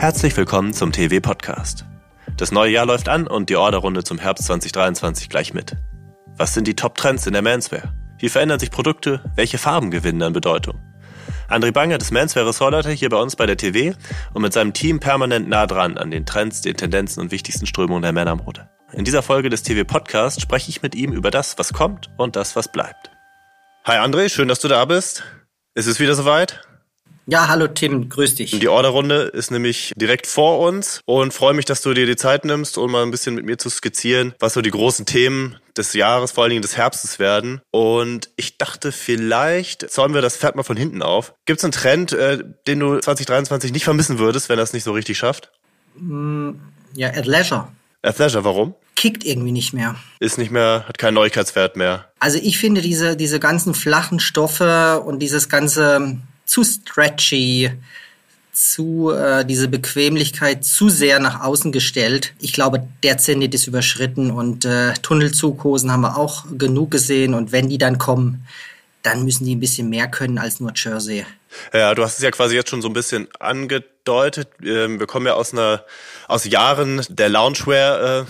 Herzlich willkommen zum TV Podcast. Das neue Jahr läuft an und die Orderrunde zum Herbst 2023 gleich mit. Was sind die Top-Trends in der Manswear? Wie verändern sich Produkte? Welche Farben gewinnen an Bedeutung? André Banger des Manswear Ressortleiter hier bei uns bei der TV und mit seinem Team permanent nah dran an den Trends, den Tendenzen und wichtigsten Strömungen der Männermode. In dieser Folge des TV Podcasts spreche ich mit ihm über das, was kommt und das, was bleibt. Hi André, schön, dass du da bist. Ist es wieder soweit? Ja, hallo Tim, grüß dich. Die Orderrunde ist nämlich direkt vor uns und freue mich, dass du dir die Zeit nimmst, um mal ein bisschen mit mir zu skizzieren, was so die großen Themen des Jahres, vor allen Dingen des Herbstes werden. Und ich dachte, vielleicht zäumen wir das Pferd mal von hinten auf. Gibt es einen Trend, äh, den du 2023 nicht vermissen würdest, wenn er es nicht so richtig schafft? Mm, ja, Athleisure. Athleisure, warum? Kickt irgendwie nicht mehr. Ist nicht mehr, hat keinen Neuigkeitswert mehr. Also ich finde diese, diese ganzen flachen Stoffe und dieses ganze zu stretchy, zu äh, diese Bequemlichkeit zu sehr nach außen gestellt. Ich glaube, der Zenit ist überschritten und äh, Tunnelzughosen haben wir auch genug gesehen und wenn die dann kommen, dann müssen die ein bisschen mehr können als nur Jersey. Ja, du hast es ja quasi jetzt schon so ein bisschen angedeutet. Ähm, wir kommen ja aus einer aus Jahren der Loungewear, äh,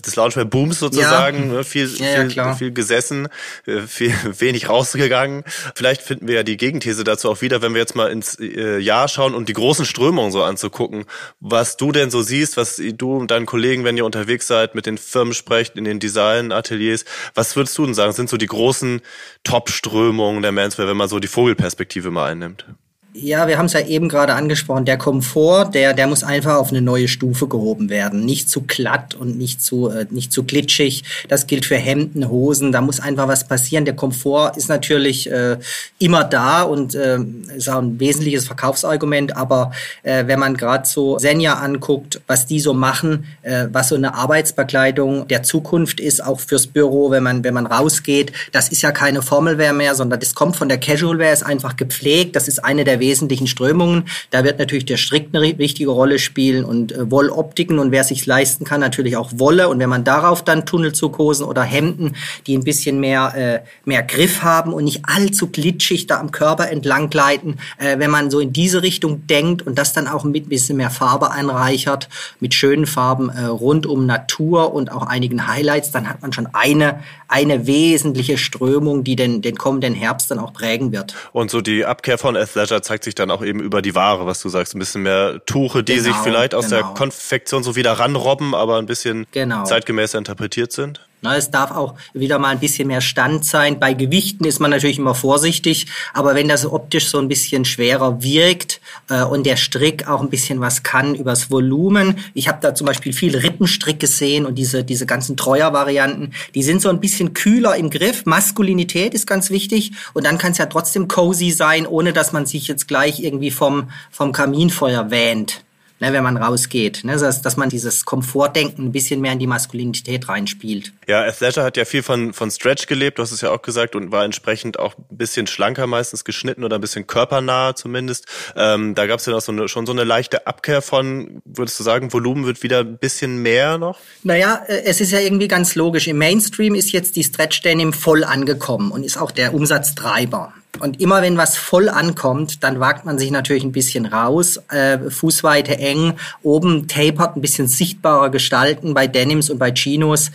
des Loungewear-Booms sozusagen. Ja. Ne? Viel, ja, viel, viel gesessen, äh, viel wenig rausgegangen. Vielleicht finden wir ja die Gegenthese dazu auch wieder, wenn wir jetzt mal ins äh, Jahr schauen und die großen Strömungen so anzugucken, was du denn so siehst, was du und deinen Kollegen, wenn ihr unterwegs seid, mit den Firmen sprecht, in den Design-Ateliers, was würdest du denn sagen, sind so die großen Top-Strömungen der Manswear, wenn man so die Vogelperspektive mal einnimmt? Ja, wir haben es ja eben gerade angesprochen. Der Komfort, der, der muss einfach auf eine neue Stufe gehoben werden. Nicht zu glatt und nicht zu, äh, nicht zu glitschig. Das gilt für Hemden, Hosen. Da muss einfach was passieren. Der Komfort ist natürlich äh, immer da und äh, ist auch ein wesentliches Verkaufsargument. Aber äh, wenn man gerade so Senja anguckt, was die so machen, äh, was so eine Arbeitsbekleidung der Zukunft ist, auch fürs Büro, wenn man, wenn man rausgeht, das ist ja keine Formelwear mehr, sondern das kommt von der Casualwear, ist einfach gepflegt. Das ist eine der wesentlichen Strömungen. Da wird natürlich der Strick eine wichtige Rolle spielen und äh, Wolloptiken und wer sich leisten kann, natürlich auch Wolle. Und wenn man darauf dann Tunnelzughosen oder Hemden, die ein bisschen mehr, äh, mehr Griff haben und nicht allzu glitschig da am Körper entlang gleiten, äh, wenn man so in diese Richtung denkt und das dann auch mit ein bisschen mehr Farbe einreichert, mit schönen Farben äh, rund um Natur und auch einigen Highlights, dann hat man schon eine, eine wesentliche Strömung, die den, den kommenden Herbst dann auch prägen wird. Und so die Abkehr von Athleisure zeigt sich dann auch eben über die Ware, was du sagst. Ein bisschen mehr Tuche, die genau, sich vielleicht aus genau. der Konfektion so wieder ranrobben, aber ein bisschen genau. zeitgemäßer interpretiert sind. Na, es darf auch wieder mal ein bisschen mehr Stand sein. Bei Gewichten ist man natürlich immer vorsichtig, aber wenn das optisch so ein bisschen schwerer wirkt äh, und der Strick auch ein bisschen was kann übers Volumen. Ich habe da zum Beispiel viel Rippenstrick gesehen und diese, diese ganzen Treuer-Varianten, die sind so ein bisschen kühler im Griff. Maskulinität ist ganz wichtig und dann kann es ja trotzdem cozy sein, ohne dass man sich jetzt gleich irgendwie vom, vom Kaminfeuer wähnt ne, wenn man rausgeht. Ne, dass, dass man dieses Komfortdenken ein bisschen mehr in die Maskulinität reinspielt. Ja, Athleisure hat ja viel von, von Stretch gelebt, du hast es ja auch gesagt, und war entsprechend auch ein bisschen schlanker meistens geschnitten oder ein bisschen körpernah zumindest. Ähm, da gab es ja noch so eine, schon so eine leichte Abkehr von, würdest du sagen, Volumen wird wieder ein bisschen mehr noch? Naja, äh, es ist ja irgendwie ganz logisch. Im Mainstream ist jetzt die Stretch Denim voll angekommen und ist auch der Umsatztreiber. Und immer wenn was voll ankommt, dann wagt man sich natürlich ein bisschen raus, äh, Fußweite eng, oben tapert, ein bisschen sichtbarer gestalten bei Denims und bei Chinos.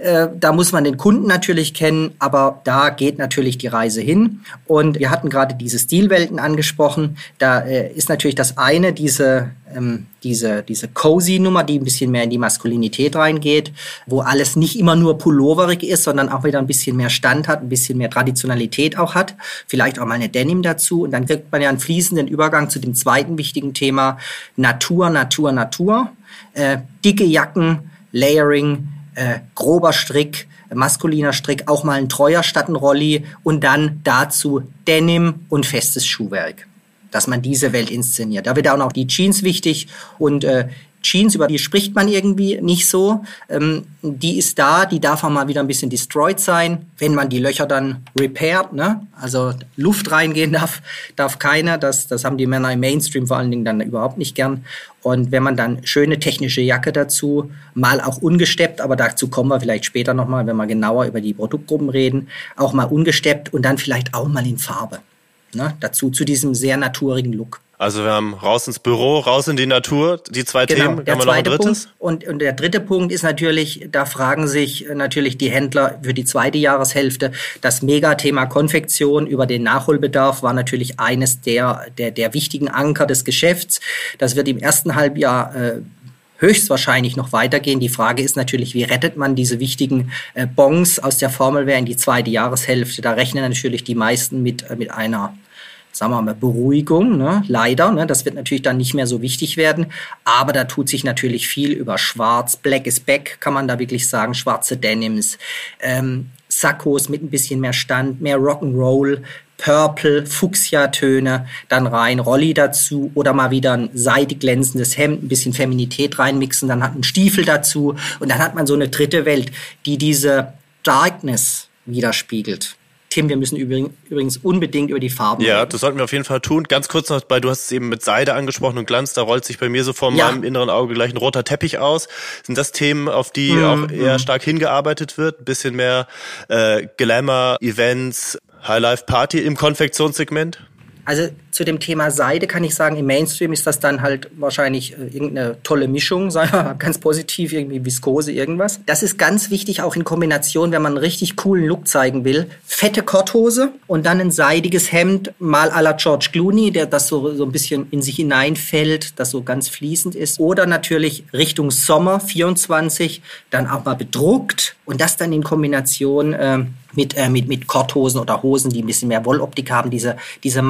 Äh, da muss man den Kunden natürlich kennen, aber da geht natürlich die Reise hin. Und wir hatten gerade diese Stilwelten angesprochen. Da äh, ist natürlich das eine, diese, ähm, diese, diese Cozy-Nummer, die ein bisschen mehr in die Maskulinität reingeht, wo alles nicht immer nur pulloverig ist, sondern auch wieder ein bisschen mehr Stand hat, ein bisschen mehr Traditionalität auch hat. Vielleicht auch mal eine Denim dazu. Und dann kriegt man ja einen fließenden Übergang zu dem zweiten wichtigen Thema Natur, Natur, Natur. Äh, dicke Jacken, Layering, äh, grober Strick, maskuliner Strick, auch mal ein treuer statt ein Rolli und dann dazu Denim und festes Schuhwerk. Dass man diese Welt inszeniert. Da wird auch noch die Jeans wichtig und äh, Jeans, über die spricht man irgendwie nicht so. Ähm, die ist da, die darf auch mal wieder ein bisschen destroyed sein, wenn man die Löcher dann repairt. Ne? Also Luft reingehen darf, darf keiner. Das, das haben die Männer im Mainstream vor allen Dingen dann überhaupt nicht gern. Und wenn man dann schöne technische Jacke dazu, mal auch ungesteppt, aber dazu kommen wir vielleicht später nochmal, wenn wir genauer über die Produktgruppen reden, auch mal ungesteppt und dann vielleicht auch mal in Farbe. Ne? Dazu zu diesem sehr naturigen Look. Also wir haben raus ins Büro, raus in die Natur, die zwei genau, Themen. Der zweite Punkt, und, und der dritte Punkt ist natürlich, da fragen sich natürlich die Händler für die zweite Jahreshälfte. Das Megathema Konfektion über den Nachholbedarf war natürlich eines der, der, der wichtigen Anker des Geschäfts. Das wird im ersten Halbjahr äh, höchstwahrscheinlich noch weitergehen. Die Frage ist natürlich, wie rettet man diese wichtigen äh, Bons aus der Formelwehr in die zweite Jahreshälfte? Da rechnen natürlich die meisten mit, äh, mit einer sagen wir mal, Beruhigung, ne? leider. Ne? Das wird natürlich dann nicht mehr so wichtig werden. Aber da tut sich natürlich viel über Schwarz. Black is back, kann man da wirklich sagen. Schwarze Denims, ähm, Sakkos mit ein bisschen mehr Stand, mehr Rock'n'Roll, Purple, Fuchsia-Töne dann rein, Rolli dazu oder mal wieder ein seidig glänzendes Hemd, ein bisschen Feminität reinmixen, dann hat man Stiefel dazu und dann hat man so eine dritte Welt, die diese Darkness widerspiegelt. Tim, wir müssen übrigens unbedingt über die Farben Ja, reden. das sollten wir auf jeden Fall tun. Ganz kurz noch, weil du hast es eben mit Seide angesprochen und Glanz, da rollt sich bei mir so vor ja. meinem inneren Auge gleich ein roter Teppich aus. Sind das Themen, auf die mhm. auch eher mhm. stark hingearbeitet wird? Ein bisschen mehr äh, Glamour, Events, High-Life-Party im Konfektionssegment? Also zu dem Thema Seide kann ich sagen, im Mainstream ist das dann halt wahrscheinlich äh, irgendeine tolle Mischung, ganz positiv, irgendwie Viskose, irgendwas. Das ist ganz wichtig, auch in Kombination, wenn man einen richtig coolen Look zeigen will. Fette Korthose und dann ein seidiges Hemd, mal à la George Clooney, der das so, so ein bisschen in sich hineinfällt, das so ganz fließend ist. Oder natürlich Richtung Sommer 24, dann auch mal bedruckt und das dann in Kombination äh, mit, äh, mit, mit Korthosen oder Hosen, die ein bisschen mehr Wolloptik haben, diese, diese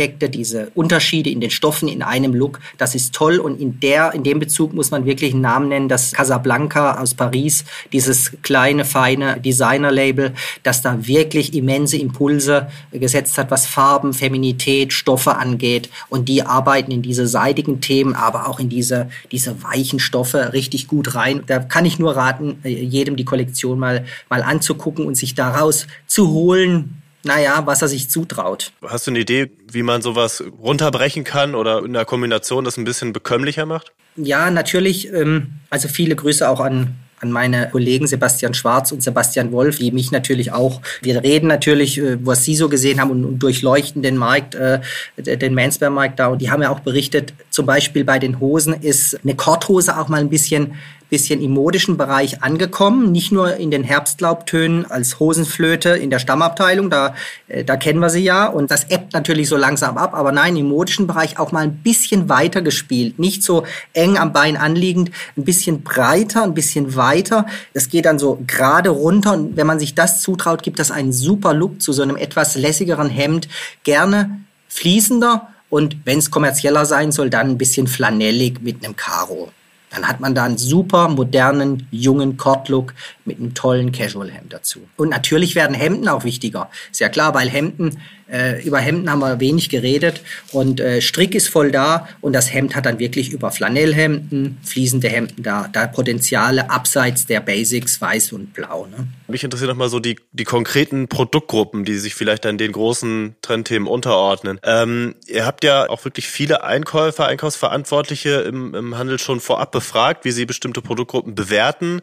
Matt-Glanzeffekte, diese Unterschiede in den Stoffen in einem Look, das ist toll. Und in der, in dem Bezug muss man wirklich einen Namen nennen, das Casablanca aus Paris, dieses kleine, feine Designer-Label, das da wirklich immense Impulse gesetzt hat, was Farben, Feminität, Stoffe angeht. Und die arbeiten in diese seidigen Themen, aber auch in diese, diese weichen Stoffe richtig gut rein. Da kann ich nur raten, äh, jedem die Kollektion mal, mal anzugucken und sich daraus zu holen, naja, was er sich zutraut. Hast du eine Idee, wie man sowas runterbrechen kann oder in der Kombination das ein bisschen bekömmlicher macht? Ja, natürlich. Ähm, also viele Grüße auch an an meine Kollegen Sebastian Schwarz und Sebastian Wolf, die mich natürlich auch, wir reden natürlich, äh, was sie so gesehen haben und, und durchleuchten den Markt, äh, den Manswear-Markt da. Und die haben ja auch berichtet, zum Beispiel bei den Hosen ist eine Korthose auch mal ein bisschen bisschen im modischen Bereich angekommen, nicht nur in den Herbstlaubtönen als Hosenflöte in der Stammabteilung, da, äh, da kennen wir sie ja und das ebbt natürlich so langsam ab, aber nein, im modischen Bereich auch mal ein bisschen weiter gespielt, nicht so eng am Bein anliegend, ein bisschen breiter, ein bisschen weiter, es geht dann so gerade runter und wenn man sich das zutraut, gibt das einen super Look zu so einem etwas lässigeren Hemd, gerne fließender und wenn es kommerzieller sein soll, dann ein bisschen flanellig mit einem Karo. Dann hat man da einen super modernen, jungen Cord-Look mit einem tollen Casual-Hemd dazu. Und natürlich werden Hemden auch wichtiger. Ist ja klar, weil Hemden äh, über Hemden haben wir wenig geredet und äh, Strick ist voll da und das Hemd hat dann wirklich über Flanellhemden, fließende Hemden da, da Potenziale abseits der Basics weiß und blau. Ne? Mich interessiert nochmal so die, die konkreten Produktgruppen, die sich vielleicht an den großen Trendthemen unterordnen. Ähm, ihr habt ja auch wirklich viele Einkäufer, Einkaufsverantwortliche im, im Handel schon vorab befragt, wie sie bestimmte Produktgruppen bewerten.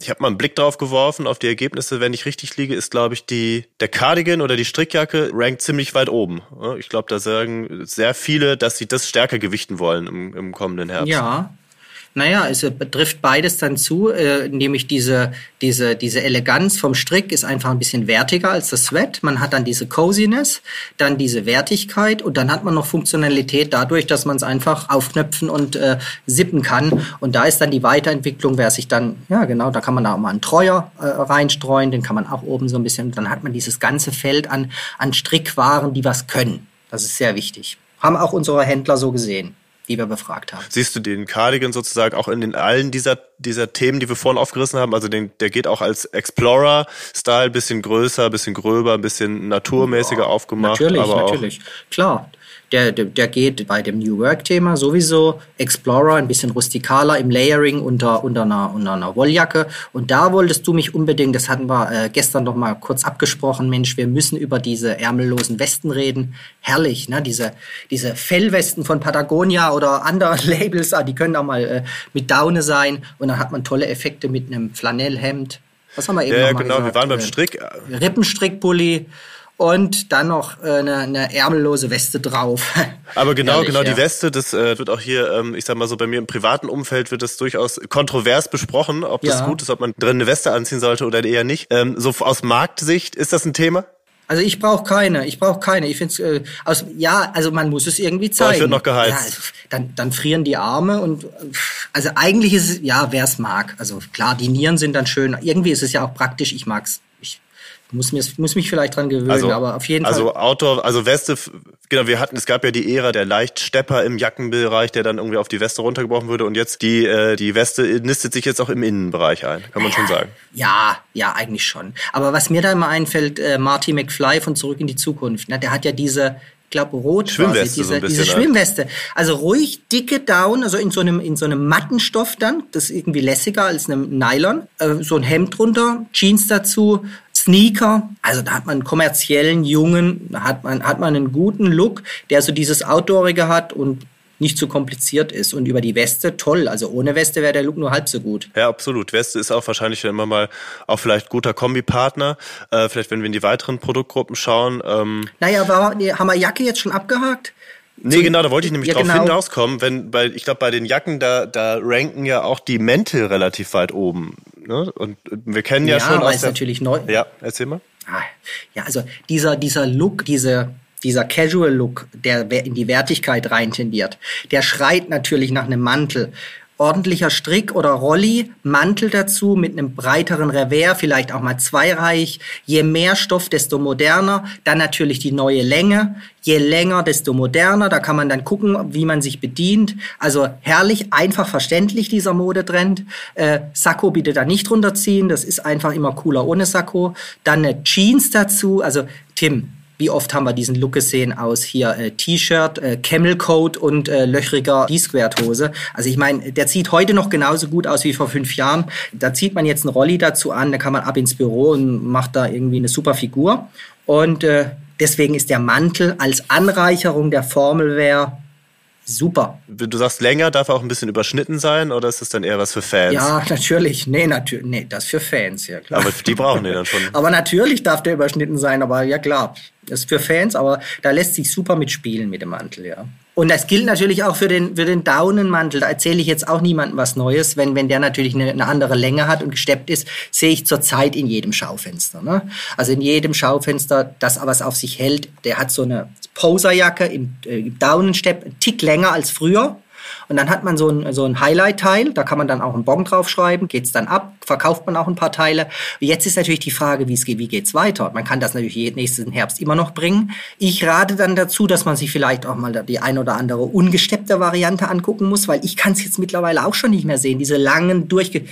Ich habe mal einen Blick drauf geworfen auf die Ergebnisse. Wenn ich richtig liege, ist glaube ich die der Cardigan oder die Strickjacke rankt ziemlich weit oben. Ich glaube, da sagen sehr viele, dass sie das stärker gewichten wollen im, im kommenden Herbst. Ja, naja, es betrifft beides dann zu, äh, nämlich diese, diese, diese Eleganz vom Strick ist einfach ein bisschen wertiger als das Sweat. Man hat dann diese Coziness, dann diese Wertigkeit und dann hat man noch Funktionalität dadurch, dass man es einfach aufknöpfen und äh, sippen kann. Und da ist dann die Weiterentwicklung, wer sich dann, ja genau, da kann man auch mal einen Treuer äh, reinstreuen, den kann man auch oben so ein bisschen, dann hat man dieses ganze Feld an, an Strickwaren, die was können. Das ist sehr wichtig. Haben auch unsere Händler so gesehen die wir befragt haben. Siehst du den Cardigan sozusagen auch in den allen dieser, dieser Themen, die wir vorhin aufgerissen haben? Also den, der geht auch als Explorer-Style, bisschen größer, bisschen gröber, bisschen naturmäßiger ja, aufgemacht. Natürlich, natürlich. Klar der, der, der geht bei dem New Work-Thema sowieso Explorer, ein bisschen rustikaler im Layering unter, unter, einer, unter einer Wolljacke. Und da wolltest du mich unbedingt, das hatten wir äh, gestern noch mal kurz abgesprochen, Mensch, wir müssen über diese ärmellosen Westen reden. Herrlich, ne? Diese, diese Fellwesten von Patagonia oder anderen Labels, ah, die können auch mal äh, mit Daune sein. Und dann hat man tolle Effekte mit einem Flanellhemd. Was haben wir eben ja, noch mal genau, gesagt? wir waren beim äh, Strick. Rippenstrickpulli und dann noch äh, eine, eine ärmellose Weste drauf. Aber genau, Ehrlich, genau ja. die Weste, das äh, wird auch hier, ähm, ich sag mal so, bei mir im privaten Umfeld wird das durchaus kontrovers besprochen, ob das ja. gut ist, ob man drin eine Weste anziehen sollte oder eher nicht. Ähm, so aus Marktsicht, ist das ein Thema? Also ich brauche keine, ich brauche keine. Ich finde äh, aus ja, also man muss es irgendwie zeigen. Boah, ich wird noch geheizt. Ja, dann, dann frieren die Arme und also eigentlich ist es ja, wer es mag. Also klar, die Nieren sind dann schön. Irgendwie ist es ja auch praktisch. Ich mag's muss, mir, muss mich vielleicht dran gewöhnen, also, aber auf jeden also Fall. Also Outdoor, also Weste, genau, wir hatten, es gab ja die Ära der Leichtstepper im Jackenbereich, der dann irgendwie auf die Weste runtergebrochen wurde und jetzt die, äh, die Weste nistet sich jetzt auch im Innenbereich ein, kann man ja, schon sagen. Ja, ja, eigentlich schon. Aber was mir da immer einfällt, äh, Marty McFly von Zurück in die Zukunft, ne, der hat ja diese, glaube rot Schwimmweste quasi, diese, so diese Schwimmweste. Also ruhig dicke Down, also in so einem in so einem Mattenstoff dann, das ist irgendwie lässiger als einem Nylon, äh, so ein Hemd drunter, Jeans dazu, Sneaker. Also da hat man einen kommerziellen Jungen, da hat man hat man einen guten Look, der so dieses Outdoorige hat und nicht zu kompliziert ist. Und über die Weste, toll. Also ohne Weste wäre der Look nur halb so gut. Ja, absolut. Weste ist auch wahrscheinlich immer mal auch vielleicht guter Kombipartner. Äh, vielleicht, wenn wir in die weiteren Produktgruppen schauen. Ähm naja, aber haben wir Jacke jetzt schon abgehakt? Nee, so, genau, da wollte ich nämlich ja, drauf genau. hinauskommen, wenn, bei, ich glaube, bei den Jacken, da, da ranken ja auch die Mäntel relativ weit oben. Ne? Und wir kennen ja, ja schon. Ja, weil es natürlich neu. Ja, erzähl mal. Ah, ja, also dieser, dieser Look, diese, dieser Casual Look, der in die Wertigkeit rein tendiert, der schreit natürlich nach einem Mantel ordentlicher Strick oder Rolli, Mantel dazu mit einem breiteren Revers, vielleicht auch mal zweireich. Je mehr Stoff, desto moderner. Dann natürlich die neue Länge. Je länger, desto moderner. Da kann man dann gucken, wie man sich bedient. Also herrlich, einfach verständlich dieser Modetrend. Äh, Sakko bitte da nicht runterziehen. Das ist einfach immer cooler ohne Sakko. Dann eine Jeans dazu. Also Tim, wie oft haben wir diesen Look gesehen aus hier äh, T-Shirt, äh, Camel Coat und äh, löchriger D-Squared-Hose. Also ich meine, der sieht heute noch genauso gut aus wie vor fünf Jahren. Da zieht man jetzt einen Rolli dazu an, da kann man ab ins Büro und macht da irgendwie eine super Figur. Und äh, deswegen ist der Mantel als Anreicherung der Formelwehr super. Du sagst länger, darf er auch ein bisschen überschnitten sein oder ist das dann eher was für Fans? Ja, natürlich. Nee, natürlich. Nee, das für Fans, ja klar. Aber die brauchen den dann schon. aber natürlich darf der überschnitten sein, aber ja klar. Das ist für Fans, aber da lässt sich super mitspielen mit dem Mantel, ja. Und das gilt natürlich auch für den, für den Daunenmantel. Da erzähle ich jetzt auch niemandem was Neues. Wenn, wenn der natürlich eine, eine andere Länge hat und gesteppt ist, sehe ich zurzeit in jedem Schaufenster. Ne? Also in jedem Schaufenster, das was auf sich hält, der hat so eine Poserjacke im, äh, im Daunenstepp, ein Tick länger als früher. Und dann hat man so ein, so ein Highlight-Teil, da kann man dann auch einen Bon draufschreiben, geht's dann ab, verkauft man auch ein paar Teile. Jetzt ist natürlich die Frage, wie es geht, geht's weiter? Man kann das natürlich nächsten Herbst immer noch bringen. Ich rate dann dazu, dass man sich vielleicht auch mal die ein oder andere ungesteppte Variante angucken muss, weil ich kann es jetzt mittlerweile auch schon nicht mehr sehen, diese langen, durchge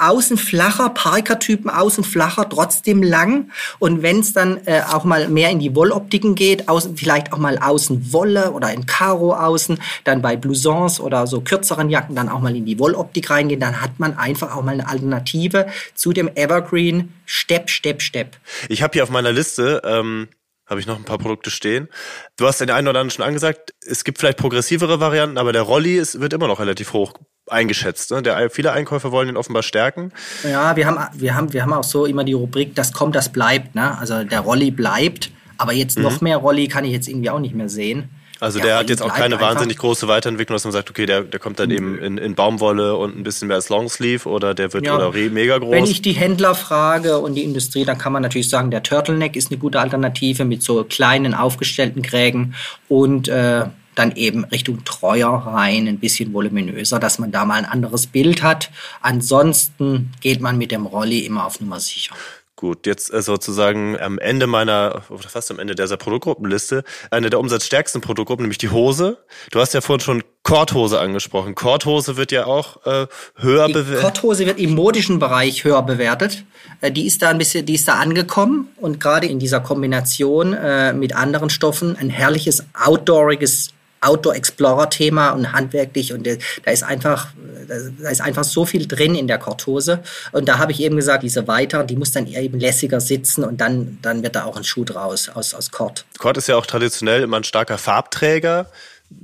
außen flacher, Parker-Typen außen flacher, trotzdem lang. Und wenn es dann äh, auch mal mehr in die Wolloptiken geht, außen, vielleicht auch mal außen Wolle oder in Karo außen, dann bei Blousons oder so kürzeren Jacken dann auch mal in die Wolloptik reingehen, dann hat man einfach auch mal eine Alternative zu dem Evergreen Step, Step, Step. Ich habe hier auf meiner Liste ähm habe ich noch ein paar Produkte stehen. Du hast den einen oder anderen schon angesagt, es gibt vielleicht progressivere Varianten, aber der Rolli ist, wird immer noch relativ hoch eingeschätzt. Ne? Der, viele Einkäufer wollen ihn offenbar stärken. Ja, wir haben, wir, haben, wir haben auch so immer die Rubrik, das kommt, das bleibt. Ne? Also der Rolli bleibt, aber jetzt mhm. noch mehr Rolli kann ich jetzt irgendwie auch nicht mehr sehen. Also der, der hat jetzt auch keine wahnsinnig große Weiterentwicklung, dass man sagt, okay, der, der kommt dann eben in, in Baumwolle und ein bisschen mehr als Longsleeve oder der wird ja. oder mega groß. Wenn ich die Händler frage und die Industrie, dann kann man natürlich sagen, der Turtleneck ist eine gute Alternative mit so kleinen aufgestellten Krägen und äh, dann eben Richtung Treuer rein, ein bisschen voluminöser, dass man da mal ein anderes Bild hat. Ansonsten geht man mit dem Rolli immer auf Nummer sicher. Gut, jetzt äh, sozusagen am Ende meiner, oder fast am Ende dieser Produktgruppenliste, eine der umsatzstärksten Produktgruppen, nämlich die Hose. Du hast ja vorhin schon Korthose angesprochen. Korthose wird ja auch äh, höher bewertet. Korthose wird im modischen Bereich höher bewertet. Äh, die ist da ein bisschen, die ist da angekommen und gerade in dieser Kombination äh, mit anderen Stoffen ein herrliches outdooriges Outdoor Explorer Thema und handwerklich und da ist einfach da ist einfach so viel drin in der Korthose und da habe ich eben gesagt, diese weiter, die muss dann eben lässiger sitzen und dann dann wird da auch ein Schuh draus aus aus Kord. Kord ist ja auch traditionell immer ein starker Farbträger.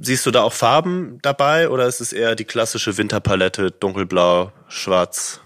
Siehst du da auch Farben dabei oder ist es eher die klassische Winterpalette dunkelblau, schwarz?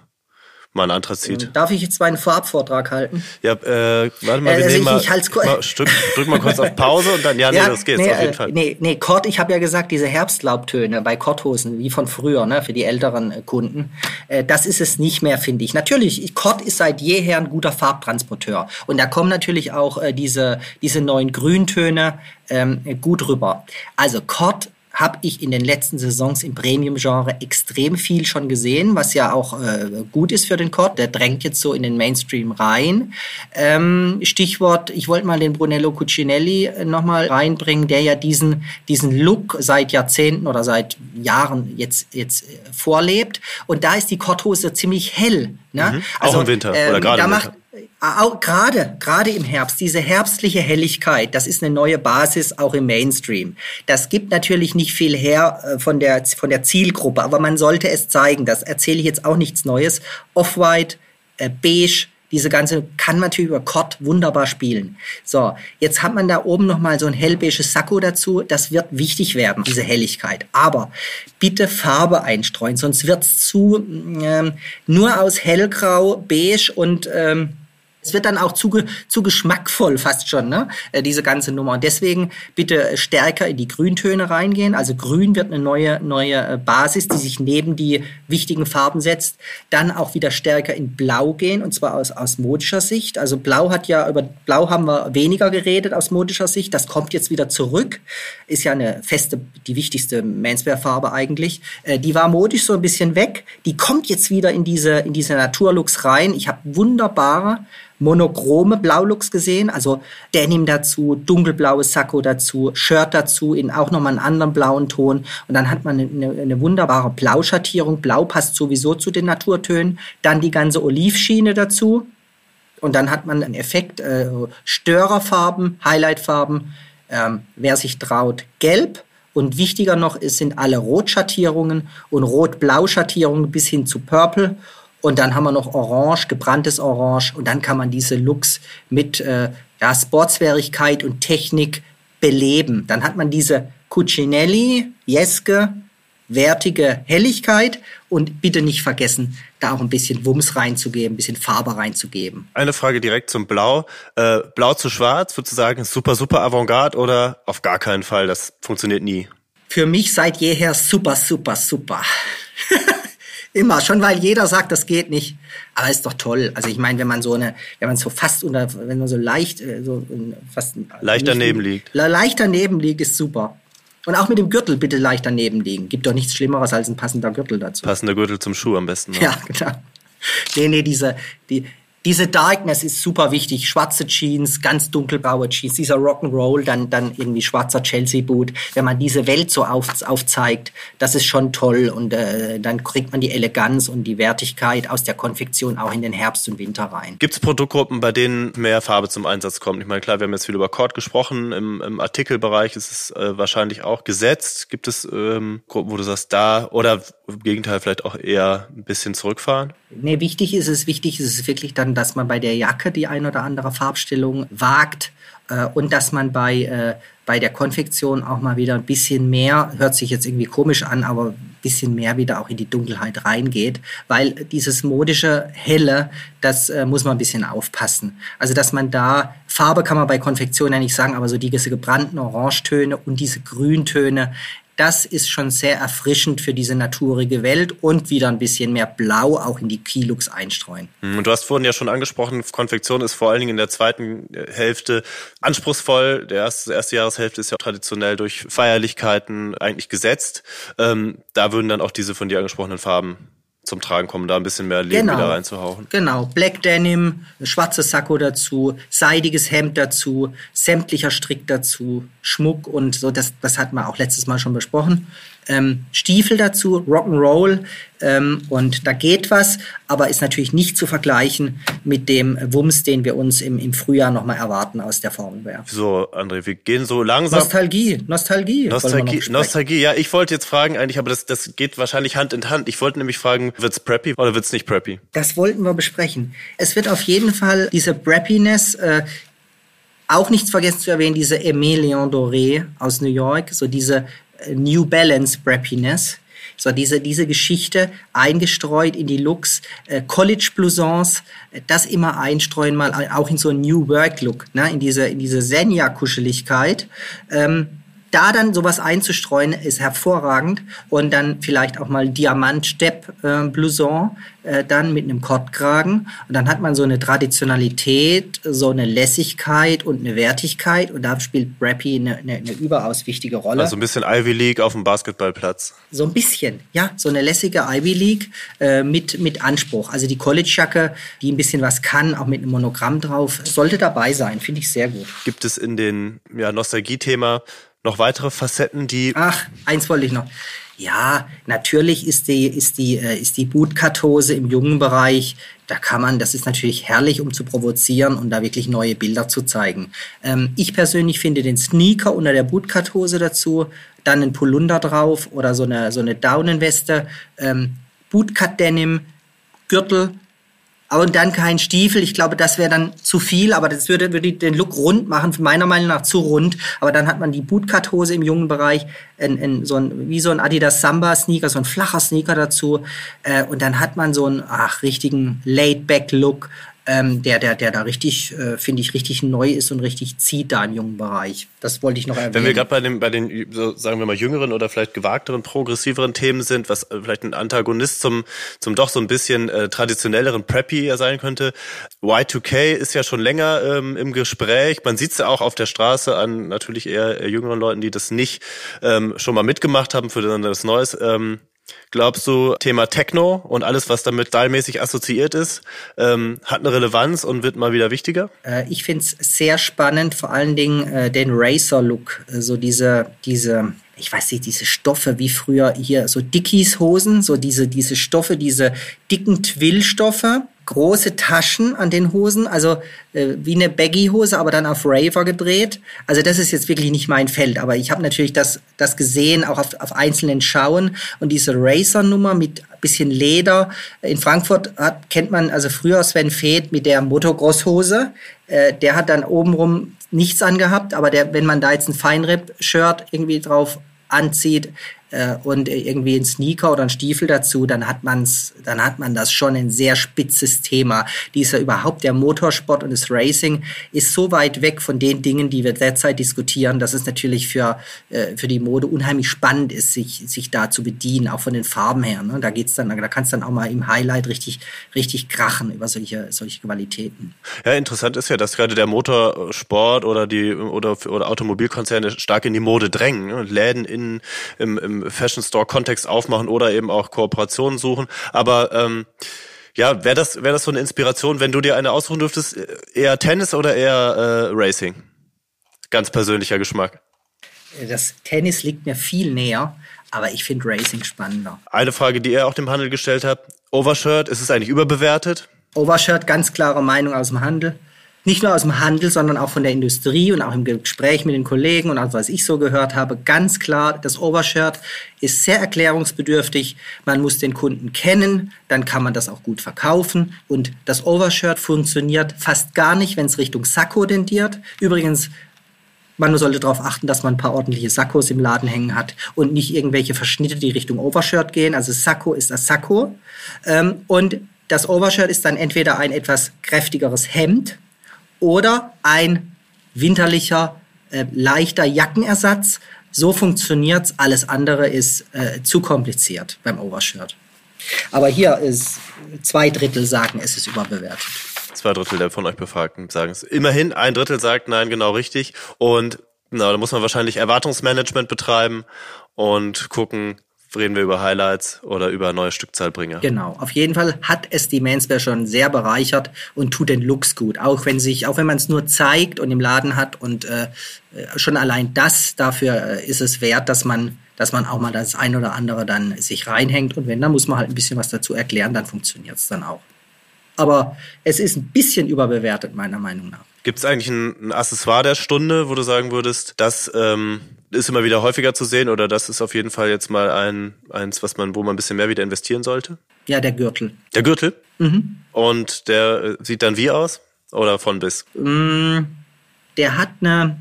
Mal ein Anthrazit. Darf ich jetzt meinen Vorabvortrag halten? Ja, äh, warte mal, wir also nehmen mal, ich mal Stück, drück mal kurz auf Pause und dann, ja, nee, ja, das geht's nee, auf jeden Fall. Nee, nee, Kord, ich habe ja gesagt, diese Herbstlaubtöne bei Korthosen, wie von früher, ne, für die älteren äh, Kunden, äh, das ist es nicht mehr, finde ich. Natürlich, Kord ist seit jeher ein guter Farbtransporteur und da kommen natürlich auch äh, diese, diese neuen Grüntöne ähm, gut rüber. Also Kord habe ich in den letzten Saisons im Premium-Genre extrem viel schon gesehen, was ja auch äh, gut ist für den Cod. Der drängt jetzt so in den Mainstream rein. Ähm, Stichwort, ich wollte mal den Brunello Cucinelli äh, nochmal reinbringen, der ja diesen, diesen Look seit Jahrzehnten oder seit Jahren jetzt, jetzt äh, vorlebt. Und da ist die Korthose ziemlich hell. Ne? Mhm. Also, auch im Winter ähm, oder gerade im Winter. Gerade, gerade im Herbst, diese herbstliche Helligkeit, das ist eine neue Basis auch im Mainstream. Das gibt natürlich nicht viel her äh, von der, von der Zielgruppe, aber man sollte es zeigen. Das erzähle ich jetzt auch nichts Neues. Off-White, äh, Beige, diese ganze kann man natürlich über Kord wunderbar spielen. So, jetzt hat man da oben noch mal so ein hellbeiges Sakko dazu. Das wird wichtig werden, diese Helligkeit. Aber bitte Farbe einstreuen, sonst wird's zu ähm, nur aus hellgrau, beige und ähm, es wird dann auch zu, zu geschmackvoll fast schon, ne? Äh, diese ganze Nummer. Und deswegen bitte stärker in die Grüntöne reingehen. Also Grün wird eine neue, neue äh, Basis, die sich neben die wichtigen Farben setzt. Dann auch wieder stärker in Blau gehen, und zwar aus, modischer Sicht. Also Blau hat ja, über Blau haben wir weniger geredet aus modischer Sicht. Das kommt jetzt wieder zurück. Ist ja eine feste, die wichtigste Menswear-Farbe eigentlich. Äh, die war modisch so ein bisschen weg. Die kommt jetzt wieder in diese, in diese Naturlooks rein. Ich habe wunderbare monochrome Blaulooks gesehen, also Denim dazu, dunkelblaues Sakko dazu, Shirt dazu in auch nochmal einen anderen blauen Ton und dann hat man eine, eine wunderbare Blauschattierung. Blau passt sowieso zu den Naturtönen. Dann die ganze Olivschiene dazu und dann hat man einen Effekt, äh, Störerfarben, Highlightfarben, ähm, wer sich traut, gelb. Und wichtiger noch ist, sind alle Rotschattierungen und Rot-Blau-Schattierungen bis hin zu Purple. Und dann haben wir noch Orange, gebranntes Orange. Und dann kann man diese Looks mit äh, ja, Sportswerigkeit und Technik beleben. Dann hat man diese Cucinelli, Jeske, wertige Helligkeit und bitte nicht vergessen, da auch ein bisschen Wumms reinzugeben, ein bisschen Farbe reinzugeben. Eine Frage direkt zum Blau. Äh, Blau zu Schwarz, sozusagen super, super Avantgarde oder auf gar keinen Fall, das funktioniert nie? Für mich seit jeher super, super, super. Immer, schon weil jeder sagt, das geht nicht. Aber ist doch toll. Also ich meine, wenn man so eine, wenn man so fast unter, wenn man so leicht, äh, so fast leicht daneben liegt. Leicht daneben liegt, ist super. Und auch mit dem Gürtel bitte leicht daneben liegen. Gibt doch nichts Schlimmeres als ein passender Gürtel dazu. Passender Gürtel zum Schuh am besten. Ne? Ja, genau. Nee, nee, diese, die, diese Darkness ist super wichtig. Schwarze Jeans, ganz dunkelblaue Jeans, dieser Rock'n'Roll, dann, dann irgendwie schwarzer Chelsea-Boot. Wenn man diese Welt so auf, aufzeigt, das ist schon toll. Und äh, dann kriegt man die Eleganz und die Wertigkeit aus der Konfektion auch in den Herbst und Winter rein. Gibt es Produktgruppen, bei denen mehr Farbe zum Einsatz kommt? Ich meine, klar, wir haben jetzt viel über Cord gesprochen. Im, im Artikelbereich ist es äh, wahrscheinlich auch gesetzt. Gibt es ähm, Gruppen, wo du sagst, da oder im Gegenteil vielleicht auch eher ein bisschen zurückfahren? Nee, wichtig ist es, wichtig ist es wirklich dann, dass man bei der Jacke die ein oder andere Farbstellung wagt äh, und dass man bei, äh, bei der Konfektion auch mal wieder ein bisschen mehr, hört sich jetzt irgendwie komisch an, aber ein bisschen mehr wieder auch in die Dunkelheit reingeht, weil dieses modische Helle, das äh, muss man ein bisschen aufpassen. Also dass man da, Farbe kann man bei Konfektion ja nicht sagen, aber so diese gebrannten Orangetöne und diese Grüntöne, das ist schon sehr erfrischend für diese naturige Welt und wieder ein bisschen mehr Blau auch in die Keylooks einstreuen. Hm, und du hast vorhin ja schon angesprochen, Konfektion ist vor allen Dingen in der zweiten äh, Hälfte anspruchsvoll. Der erste, erste Jahreshälfte ist ja traditionell durch Feierlichkeiten eigentlich gesetzt. Ähm, da würden dann auch diese von dir angesprochenen Farben zum Tragen kommen, da ein bisschen mehr Leben genau. wieder reinzuhauchen. Genau, Black Denim, schwarzes Sakko dazu, seidiges Hemd dazu, sämtlicher Strick dazu, Schmuck und so, das, das hatten wir auch letztes Mal schon besprochen ähm, Stiefel dazu, Rock'n'Roll ähm, und da geht was, aber ist natürlich nicht zu vergleichen mit dem Wumms, den wir uns im, im Frühjahr nochmal erwarten aus der Formelwehr. So, André, wir gehen so langsam. Nostalgie, Nostalgie. Nostalgie, Nostalgie, ja, ich wollte jetzt fragen eigentlich, aber das, das geht wahrscheinlich Hand in Hand. Ich wollte nämlich fragen, wird's preppy oder wird's nicht preppy? Das wollten wir besprechen. Es wird auf jeden Fall diese Preppiness, äh, auch nichts vergessen zu erwähnen, diese Aimé Leon Doré aus New York, so diese New Balance Preppiness, So diese, diese Geschichte eingestreut in die Looks, äh, College Blousons, äh, das immer einstreuen, mal auch in so einen New Work Look, ne? in diese, in diese Senja-Kuscheligkeit. Ähm, da dann sowas einzustreuen, ist hervorragend. Und dann vielleicht auch mal Diamantstepp-Blouson, äh, dann mit einem Kortkragen. Und dann hat man so eine Traditionalität, so eine Lässigkeit und eine Wertigkeit. Und da spielt Brappy eine, eine, eine überaus wichtige Rolle. Also ein bisschen Ivy League auf dem Basketballplatz. So ein bisschen, ja. So eine lässige Ivy League äh, mit, mit Anspruch. Also die College-Jacke, die ein bisschen was kann, auch mit einem Monogramm drauf, sollte dabei sein. Finde ich sehr gut. Gibt es in den ja, Nostalgie-Thema noch weitere Facetten, die. Ach, eins wollte ich noch. Ja, natürlich ist die, ist die, äh, ist die Bootkartose im jungen Bereich, da kann man, das ist natürlich herrlich, um zu provozieren und da wirklich neue Bilder zu zeigen. Ähm, ich persönlich finde den Sneaker unter der Bootkartose dazu, dann ein Polunder drauf oder so eine, so eine Daunenweste, ähm, Bootcut Denim, Gürtel, und dann kein Stiefel. Ich glaube, das wäre dann zu viel, aber das würde, würde den Look rund machen, meiner Meinung nach zu rund. Aber dann hat man die Bootcut-Hose im jungen Bereich, in, in so ein, wie so ein Adidas Samba-Sneaker, so ein flacher Sneaker dazu. Äh, und dann hat man so einen, ach, richtigen Laid-Back-Look ähm, der, der, der da richtig, äh, finde ich, richtig neu ist und richtig zieht da im jungen Bereich. Das wollte ich noch erwähnen. Wenn wir gerade bei den, bei den, so, sagen wir mal, jüngeren oder vielleicht gewagteren, progressiveren Themen sind, was äh, vielleicht ein Antagonist zum, zum doch so ein bisschen äh, traditionelleren Preppy sein könnte. Y2K ist ja schon länger ähm, im Gespräch. Man sieht es ja auch auf der Straße an natürlich eher, eher jüngeren Leuten, die das nicht ähm, schon mal mitgemacht haben für das Neues. Ähm, Glaubst du, Thema Techno und alles, was damit stylmäßig assoziiert ist, ähm, hat eine Relevanz und wird mal wieder wichtiger? Äh, ich finde es sehr spannend, vor allen Dingen äh, den Racer-Look, äh, so diese, diese, ich weiß nicht, diese Stoffe wie früher hier, so Dickies-Hosen, so diese, diese Stoffe, diese dicken Twill-Stoffe große Taschen an den Hosen, also äh, wie eine Baggy-Hose, aber dann auf Raver gedreht. Also das ist jetzt wirklich nicht mein Feld, aber ich habe natürlich das, das gesehen, auch auf, auf einzelnen Schauen und diese Racer-Nummer mit bisschen Leder. In Frankfurt hat, kennt man also früher Sven Feth mit der Motocross-Hose. Äh, der hat dann obenrum nichts angehabt, aber der, wenn man da jetzt ein Feinripp-Shirt irgendwie drauf anzieht, äh, und irgendwie ein Sneaker oder ein Stiefel dazu, dann hat man's, dann hat man das schon ein sehr spitzes Thema. Dieser überhaupt der Motorsport und das Racing ist so weit weg von den Dingen, die wir derzeit diskutieren, dass es natürlich für, äh, für die Mode unheimlich spannend ist, sich, sich da zu bedienen, auch von den Farben her. Ne? Da geht's dann, da kannst dann auch mal im Highlight richtig, richtig krachen über solche, solche Qualitäten. Ja, interessant ist ja, dass gerade der Motorsport oder die oder, oder Automobilkonzerne stark in die Mode drängen. Ne? Läden in, im, im Fashion Store Kontext aufmachen oder eben auch Kooperationen suchen. Aber ähm, ja, wäre das wäre das so eine Inspiration, wenn du dir eine aussuchen dürftest, eher Tennis oder eher äh, Racing? Ganz persönlicher Geschmack. Das Tennis liegt mir viel näher, aber ich finde Racing spannender. Eine Frage, die ihr auch dem Handel gestellt habt: Overshirt, ist es eigentlich überbewertet? Overshirt, ganz klare Meinung aus dem Handel nicht nur aus dem Handel, sondern auch von der Industrie und auch im Gespräch mit den Kollegen und auch was ich so gehört habe, ganz klar, das Overshirt ist sehr erklärungsbedürftig. Man muss den Kunden kennen, dann kann man das auch gut verkaufen. Und das Overshirt funktioniert fast gar nicht, wenn es Richtung Sakko tendiert. Übrigens, man sollte darauf achten, dass man ein paar ordentliche Sakkos im Laden hängen hat und nicht irgendwelche Verschnitte, die Richtung Overshirt gehen. Also Sakko ist das Sakko. Ähm, und das Overshirt ist dann entweder ein etwas kräftigeres Hemd, oder ein winterlicher, äh, leichter Jackenersatz. So funktioniert's. Alles andere ist äh, zu kompliziert beim Overshirt. Aber hier ist zwei Drittel sagen, es ist überbewertet. Zwei Drittel der von euch Befragten sagen es. Immerhin ein Drittel sagt nein, genau richtig. Und na, da muss man wahrscheinlich Erwartungsmanagement betreiben und gucken, reden wir über Highlights oder über neue Stückzahlbringer. Genau, auf jeden Fall hat es die Manswear schon sehr bereichert und tut den Looks gut. Auch wenn sich, auch wenn man es nur zeigt und im Laden hat und äh, äh, schon allein das, dafür äh, ist es wert, dass man, dass man auch mal das ein oder andere dann sich reinhängt und wenn, dann muss man halt ein bisschen was dazu erklären, dann funktioniert es dann auch. Aber es ist ein bisschen überbewertet, meiner Meinung nach. Gibt es eigentlich ein, ein Accessoire der Stunde, wo du sagen würdest, das ähm, ist immer wieder häufiger zu sehen oder das ist auf jeden Fall jetzt mal ein, eins, was man, wo man ein bisschen mehr wieder investieren sollte? Ja, der Gürtel. Der Gürtel? Mhm. Und der äh, sieht dann wie aus? Oder von bis? Mm, der hat eine,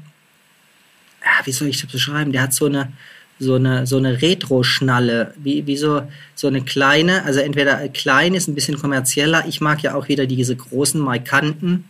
wie soll ich das beschreiben? Der hat so eine, so eine, so eine Retro-Schnalle, wie, wie so, so eine kleine, also entweder klein ist ein bisschen kommerzieller. Ich mag ja auch wieder diese großen, markanten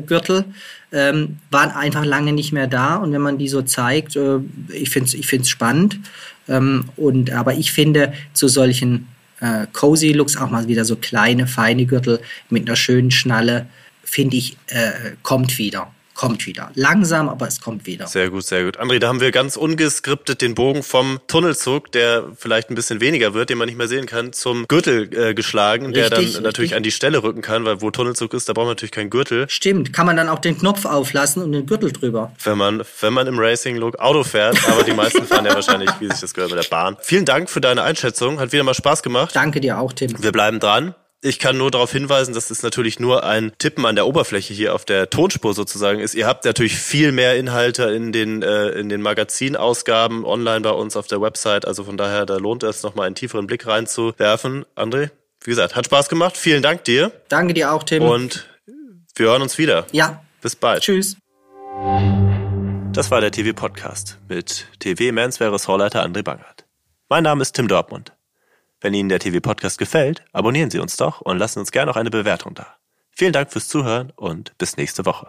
Gürtel, ähm, waren einfach lange nicht mehr da. Und wenn man die so zeigt, äh, ich finde es ich find's spannend. Ähm, und, aber ich finde, zu solchen äh, cozy Looks auch mal wieder so kleine, feine Gürtel mit einer schönen Schnalle, finde ich, äh, kommt wieder kommt wieder. Langsam, aber es kommt wieder. Sehr gut, sehr gut. André, da haben wir ganz ungeskriptet den Bogen vom Tunnelzug, der vielleicht ein bisschen weniger wird, den man nicht mehr sehen kann, zum Gürtel äh, geschlagen, richtig, der dann richtig. natürlich an die Stelle rücken kann, weil wo Tunnelzug ist, da braucht man natürlich keinen Gürtel. Stimmt, kann man dann auch den Knopf auflassen und den Gürtel drüber. Wenn man, wenn man im Racing-Look Auto fährt, aber die meisten fahren ja wahrscheinlich, wie sich das gehört, mit der Bahn. Vielen Dank für deine Einschätzung, hat wieder mal Spaß gemacht. Danke dir auch, Tim. Wir bleiben dran. Ich kann nur darauf hinweisen, dass es natürlich nur ein Tippen an der Oberfläche hier auf der Tonspur sozusagen ist. Ihr habt natürlich viel mehr Inhalte in den, äh, in den Magazinausgaben online bei uns auf der Website. Also von daher, da lohnt es nochmal einen tieferen Blick reinzuwerfen. André, wie gesagt, hat Spaß gemacht. Vielen Dank dir. Danke dir auch, Tim. Und wir hören uns wieder. Ja. Bis bald. Tschüss. Das war der TV-Podcast mit TV-Mensweres-Hallleiter André Bangert. Mein Name ist Tim Dortmund. Wenn Ihnen der TV-Podcast gefällt, abonnieren Sie uns doch und lassen uns gerne auch eine Bewertung da. Vielen Dank fürs Zuhören und bis nächste Woche.